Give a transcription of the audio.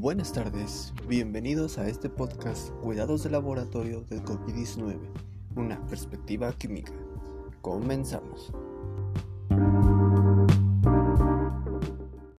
Buenas tardes, bienvenidos a este podcast Cuidados de Laboratorio del COVID-19, una perspectiva química. Comenzamos.